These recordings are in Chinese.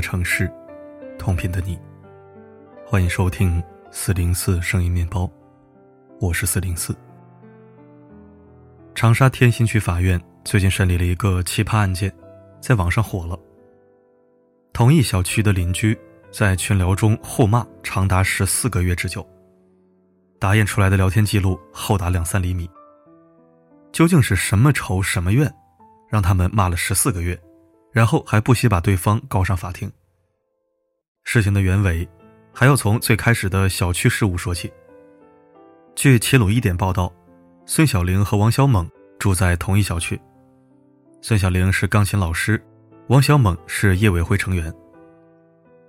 城市，同频的你，欢迎收听四零四声音面包，我是四零四。长沙天心区法院最近审理了一个奇葩案件，在网上火了。同一小区的邻居在群聊中互骂长达十四个月之久，打印出来的聊天记录厚达两三厘米。究竟是什么仇什么怨，让他们骂了十四个月？然后还不惜把对方告上法庭。事情的原委，还要从最开始的小区事务说起。据齐鲁一点报道，孙小玲和王小猛住在同一小区。孙小玲是钢琴老师，王小猛是业委会成员。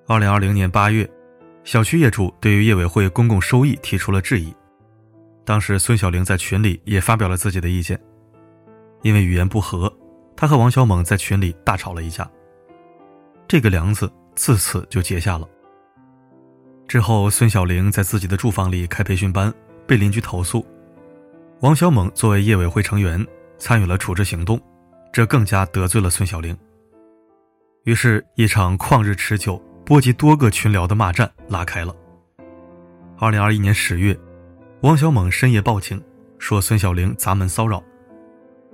二零二零年八月，小区业主对于业委会公共收益提出了质疑。当时孙小玲在群里也发表了自己的意见，因为语言不合。他和王小猛在群里大吵了一架，这个梁子自此就结下了。之后，孙小玲在自己的住房里开培训班，被邻居投诉。王小猛作为业委会成员，参与了处置行动，这更加得罪了孙小玲。于是，一场旷日持久、波及多个群聊的骂战拉开了。二零二一年十月，王小猛深夜报警，说孙小玲砸门骚扰。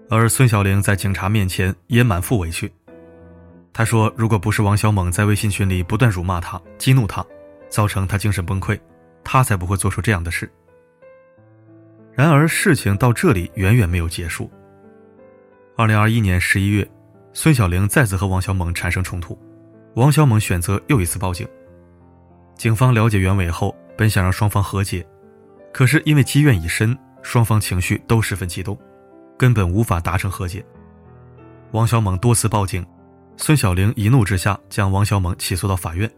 而孙小玲在警察面前也满腹委屈。她说：“如果不是王小猛在微信群里不断辱骂她、激怒她，造成她精神崩溃，她才不会做出这样的事。”然而，事情到这里远远没有结束。二零二一年十一月，孙小玲再次和王小猛产生冲突，王小猛选择又一次报警。警方了解原委后，本想让双方和解，可是因为积怨已深，双方情绪都十分激动。根本无法达成和解。王小猛多次报警，孙小玲一怒之下将王小猛起诉到法院。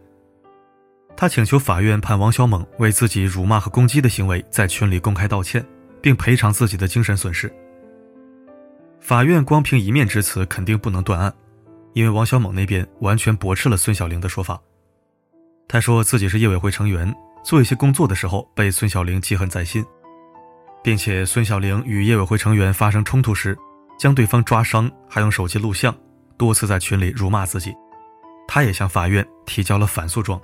他请求法院判王小猛为自己辱骂和攻击的行为在群里公开道歉，并赔偿自己的精神损失。法院光凭一面之词肯定不能断案，因为王小猛那边完全驳斥了孙小玲的说法。他说自己是业委会成员，做一些工作的时候被孙小玲记恨在心。并且孙小玲与业委会成员发生冲突时，将对方抓伤，还用手机录像，多次在群里辱骂自己。他也向法院提交了反诉状。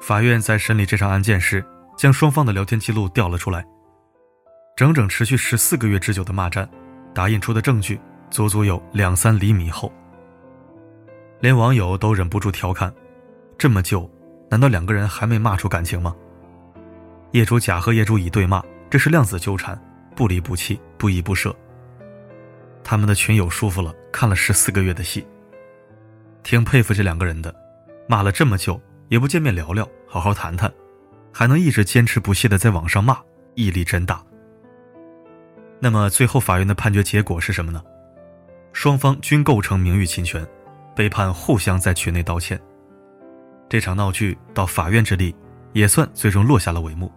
法院在审理这场案件时，将双方的聊天记录调了出来。整整持续十四个月之久的骂战，打印出的证据足足有两三厘米厚。连网友都忍不住调侃：“这么久，难道两个人还没骂出感情吗？”业主甲和业主乙对骂。这是量子纠缠，不离不弃，不依不舍。他们的群友舒服了，看了十四个月的戏。挺佩服这两个人的，骂了这么久也不见面聊聊，好好谈谈，还能一直坚持不懈的在网上骂，毅力真大。那么最后法院的判决结果是什么呢？双方均构成名誉侵权，被判互相在群内道歉。这场闹剧到法院之力，也算最终落下了帷幕。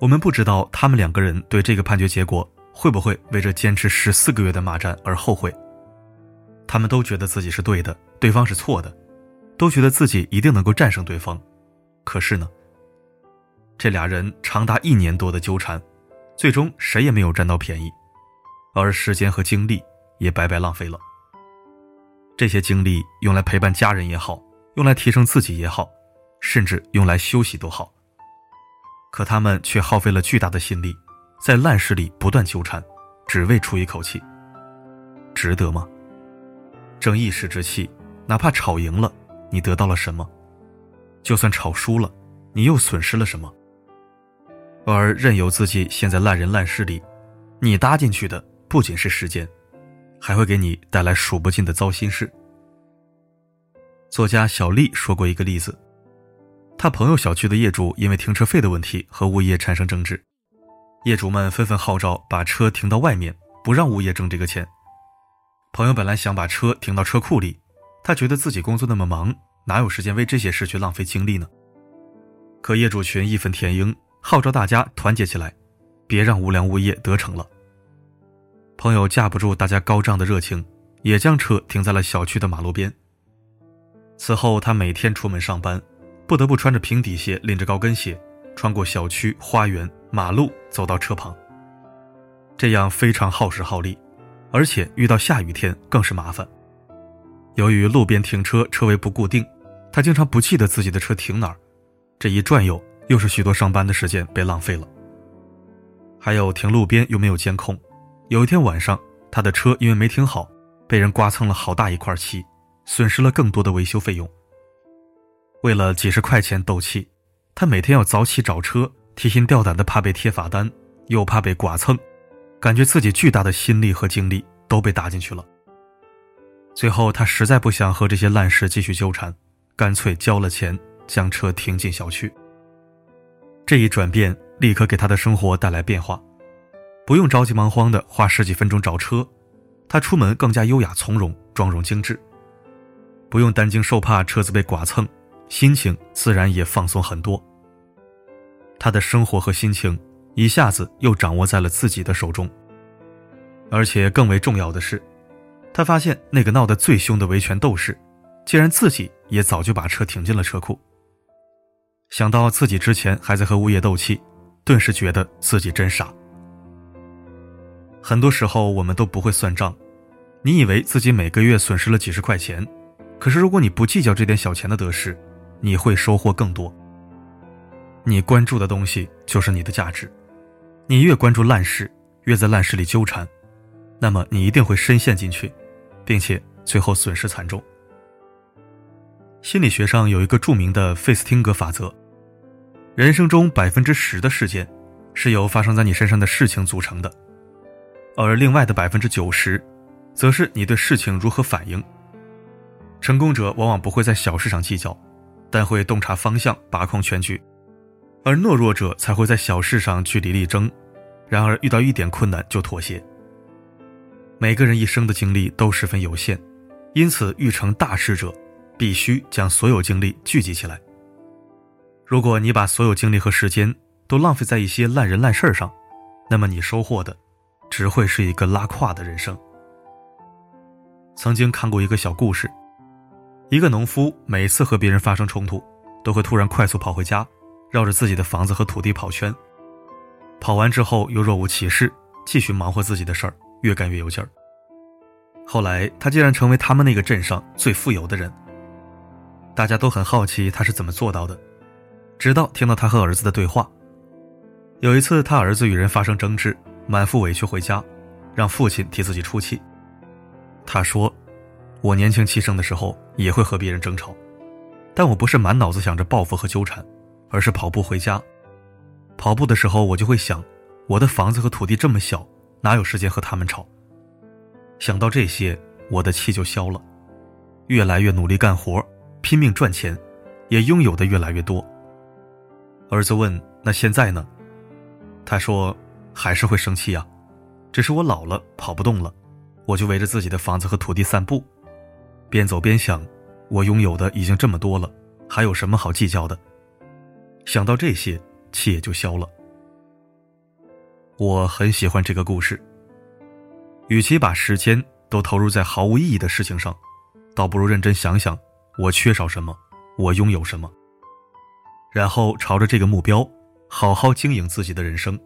我们不知道他们两个人对这个判决结果会不会为这坚持十四个月的骂战而后悔。他们都觉得自己是对的，对方是错的，都觉得自己一定能够战胜对方。可是呢，这俩人长达一年多的纠缠，最终谁也没有占到便宜，而时间和精力也白白浪费了。这些精力用来陪伴家人也好，用来提升自己也好，甚至用来休息都好。可他们却耗费了巨大的心力，在烂事里不断纠缠，只为出一口气，值得吗？争一时之气，哪怕吵赢了，你得到了什么？就算吵输了，你又损失了什么？而任由自己陷在烂人烂事里，你搭进去的不仅是时间，还会给你带来数不尽的糟心事。作家小丽说过一个例子。他朋友小区的业主因为停车费的问题和物业产生争执，业主们纷纷号召把车停到外面，不让物业挣这个钱。朋友本来想把车停到车库里，他觉得自己工作那么忙，哪有时间为这些事去浪费精力呢？可业主群义愤填膺，号召大家团结起来，别让无良物业得逞了。朋友架不住大家高涨的热情，也将车停在了小区的马路边。此后，他每天出门上班。不得不穿着平底鞋，拎着高跟鞋，穿过小区、花园、马路，走到车旁。这样非常耗时耗力，而且遇到下雨天更是麻烦。由于路边停车车位不固定，他经常不记得自己的车停哪儿，这一转悠又是许多上班的时间被浪费了。还有停路边又没有监控，有一天晚上，他的车因为没停好，被人刮蹭了好大一块漆，损失了更多的维修费用。为了几十块钱斗气，他每天要早起找车，提心吊胆的怕被贴罚单，又怕被剐蹭，感觉自己巨大的心力和精力都被打进去了。最后，他实在不想和这些烂事继续纠缠，干脆交了钱，将车停进小区。这一转变立刻给他的生活带来变化，不用着急忙慌的花十几分钟找车，他出门更加优雅从容，妆容精致，不用担惊受怕车子被剐蹭，心情自然也放松很多。他的生活和心情一下子又掌握在了自己的手中，而且更为重要的是。他发现那个闹得最凶的维权斗士，竟然自己也早就把车停进了车库。想到自己之前还在和物业斗气，顿时觉得自己真傻。很多时候我们都不会算账，你以为自己每个月损失了几十块钱，可是如果你不计较这点小钱的得失，你会收获更多。你关注的东西就是你的价值，你越关注烂事，越在烂事里纠缠，那么你一定会深陷进去。并且最后损失惨重。心理学上有一个著名的费斯汀格法则：人生中百分之十的事件是由发生在你身上的事情组成的，而另外的百分之九十，则是你对事情如何反应。成功者往往不会在小事上计较，但会洞察方向，把控全局；而懦弱者才会在小事上据理力争，然而遇到一点困难就妥协。每个人一生的精力都十分有限，因此欲成大事者，必须将所有精力聚集起来。如果你把所有精力和时间都浪费在一些烂人烂事上，那么你收获的，只会是一个拉胯的人生。曾经看过一个小故事，一个农夫每次和别人发生冲突，都会突然快速跑回家，绕着自己的房子和土地跑圈，跑完之后又若无其事，继续忙活自己的事儿。越干越有劲儿。后来，他竟然成为他们那个镇上最富有的人。大家都很好奇他是怎么做到的，直到听到他和儿子的对话。有一次，他儿子与人发生争执，满腹委屈回家，让父亲替自己出气。他说：“我年轻气盛的时候也会和别人争吵，但我不是满脑子想着报复和纠缠，而是跑步回家。跑步的时候，我就会想，我的房子和土地这么小。”哪有时间和他们吵？想到这些，我的气就消了。越来越努力干活，拼命赚钱，也拥有的越来越多。儿子问：“那现在呢？”他说：“还是会生气啊，只是我老了，跑不动了，我就围着自己的房子和土地散步，边走边想，我拥有的已经这么多了，还有什么好计较的？想到这些，气也就消了。”我很喜欢这个故事。与其把时间都投入在毫无意义的事情上，倒不如认真想想我缺少什么，我拥有什么，然后朝着这个目标好好经营自己的人生。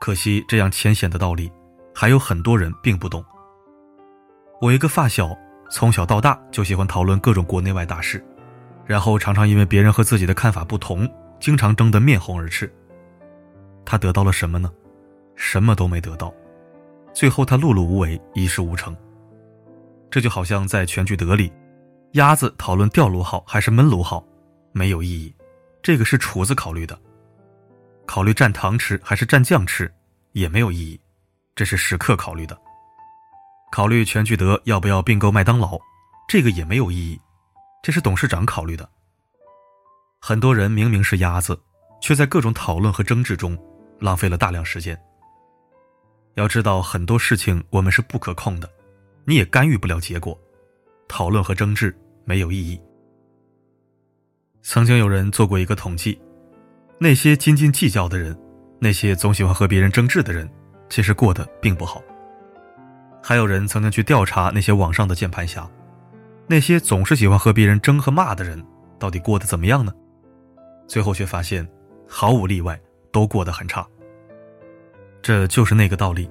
可惜这样浅显的道理，还有很多人并不懂。我一个发小从小到大就喜欢讨论各种国内外大事，然后常常因为别人和自己的看法不同，经常争得面红耳赤。他得到了什么呢？什么都没得到，最后他碌碌无为，一事无成。这就好像在全聚德里，鸭子讨论吊炉好还是焖炉好，没有意义。这个是厨子考虑的，考虑蘸糖吃还是蘸酱吃，也没有意义。这是食客考虑的，考虑全聚德要不要并购麦当劳，这个也没有意义。这是董事长考虑的。很多人明明是鸭子，却在各种讨论和争执中。浪费了大量时间。要知道，很多事情我们是不可控的，你也干预不了结果。讨论和争执没有意义。曾经有人做过一个统计，那些斤斤计较的人，那些总喜欢和别人争执的人，其实过得并不好。还有人曾经去调查那些网上的键盘侠，那些总是喜欢和别人争和骂的人，到底过得怎么样呢？最后却发现，毫无例外。都过得很差。这就是那个道理：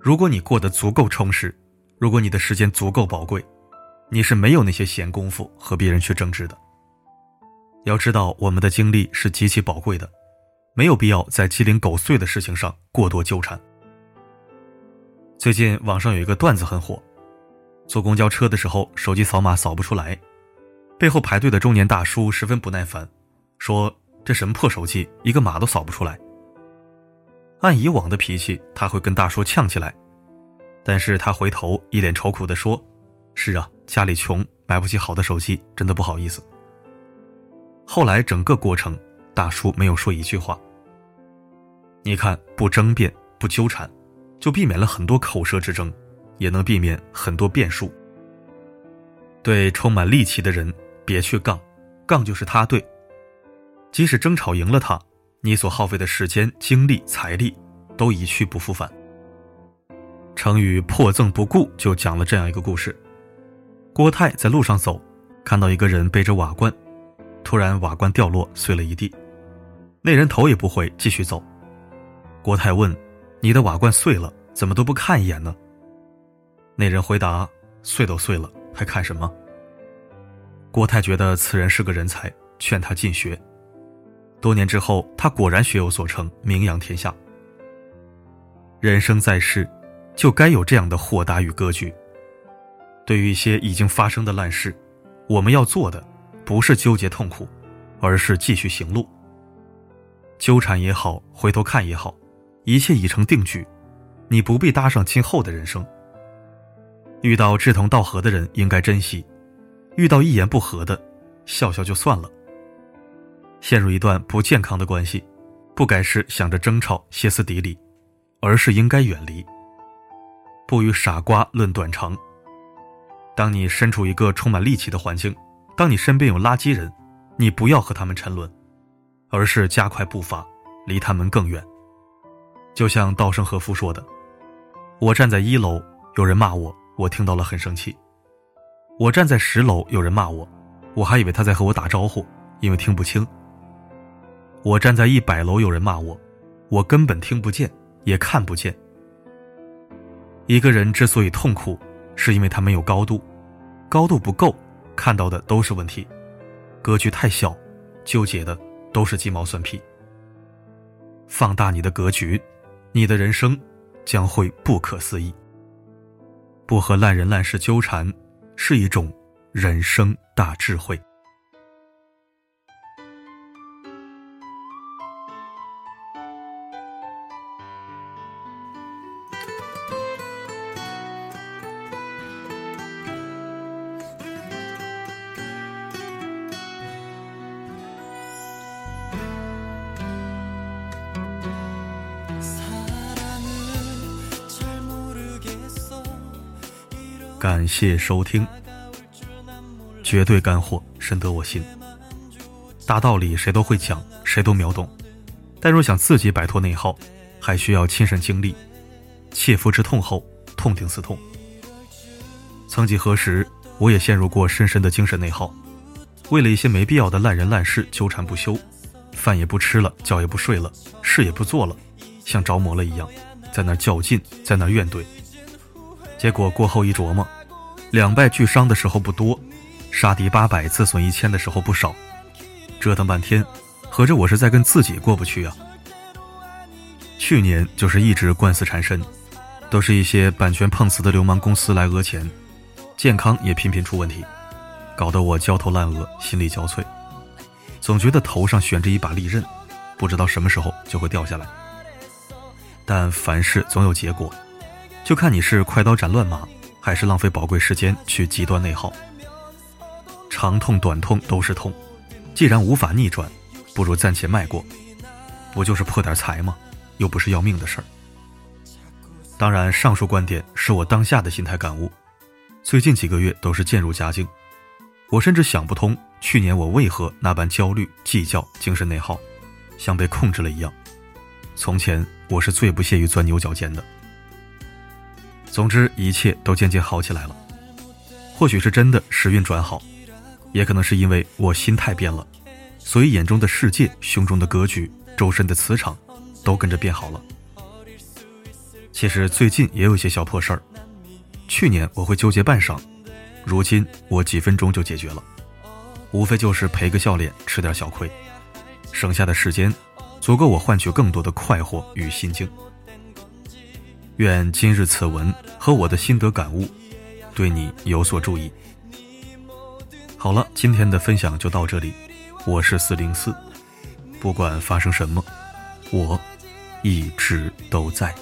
如果你过得足够充实，如果你的时间足够宝贵，你是没有那些闲工夫和别人去争执的。要知道，我们的精力是极其宝贵的，没有必要在鸡零狗碎的事情上过多纠缠。最近网上有一个段子很火，坐公交车的时候手机扫码扫不出来，背后排队的中年大叔十分不耐烦，说：“这什么破手机，一个码都扫不出来。”按以往的脾气，他会跟大叔呛起来，但是他回头一脸愁苦地说：“是啊，家里穷，买不起好的手机，真的不好意思。”后来整个过程，大叔没有说一句话。你看，不争辩，不纠缠。就避免了很多口舌之争，也能避免很多变数。对充满戾气的人，别去杠，杠就是他对。即使争吵赢了他，你所耗费的时间、精力、财力都一去不复返。成语“破赠不顾”就讲了这样一个故事：郭泰在路上走，看到一个人背着瓦罐，突然瓦罐掉落，碎了一地。那人头也不回，继续走。郭泰问。你的瓦罐碎了，怎么都不看一眼呢？那人回答：“碎都碎了，还看什么？”郭泰觉得此人是个人才，劝他进学。多年之后，他果然学有所成，名扬天下。人生在世，就该有这样的豁达与格局。对于一些已经发生的烂事，我们要做的不是纠结痛苦，而是继续行路。纠缠也好，回头看也好。一切已成定局，你不必搭上今后的人生。遇到志同道合的人应该珍惜，遇到一言不合的，笑笑就算了。陷入一段不健康的关系，不该是想着争吵、歇斯底里，而是应该远离。不与傻瓜论短长。当你身处一个充满戾气的环境，当你身边有垃圾人，你不要和他们沉沦，而是加快步伐，离他们更远。就像稻盛和夫说的：“我站在一楼，有人骂我，我听到了很生气；我站在十楼，有人骂我，我还以为他在和我打招呼，因为听不清；我站在一百楼，有人骂我，我根本听不见，也看不见。一个人之所以痛苦，是因为他没有高度，高度不够，看到的都是问题；格局太小，纠结的都是鸡毛蒜皮。放大你的格局。”你的人生将会不可思议。不和烂人烂事纠缠，是一种人生大智慧。谢收听，绝对干货，深得我心。大道理谁都会讲，谁都秒懂，但若想自己摆脱内耗，还需要亲身经历。切肤之痛后，痛定思痛。曾几何时，我也陷入过深深的精神内耗，为了一些没必要的烂人烂事纠缠不休，饭也不吃了，觉也不睡了，事也不做了，像着魔了一样，在那较劲，在那怨怼。结果过后一琢磨，两败俱伤的时候不多，杀敌八百自损一千的时候不少，折腾半天，合着我是在跟自己过不去啊。去年就是一直官司缠身，都是一些版权碰瓷的流氓公司来讹钱，健康也频频出问题，搞得我焦头烂额，心力交瘁，总觉得头上悬着一把利刃，不知道什么时候就会掉下来。但凡事总有结果。就看你是快刀斩乱麻，还是浪费宝贵时间去极端内耗。长痛短痛都是痛，既然无法逆转，不如暂且迈过。不就是破点财吗？又不是要命的事儿。当然，上述观点是我当下的心态感悟。最近几个月都是渐入佳境，我甚至想不通去年我为何那般焦虑、计较、精神内耗，像被控制了一样。从前我是最不屑于钻牛角尖的。总之，一切都渐渐好起来了。或许是真的时运转好，也可能是因为我心态变了，所以眼中的世界、胸中的格局、周身的磁场都跟着变好了。其实最近也有一些小破事儿。去年我会纠结半晌，如今我几分钟就解决了，无非就是赔个笑脸，吃点小亏，省下的时间足够我换取更多的快活与心境。愿今日此文和我的心得感悟，对你有所注意。好了，今天的分享就到这里，我是四零四，不管发生什么，我一直都在。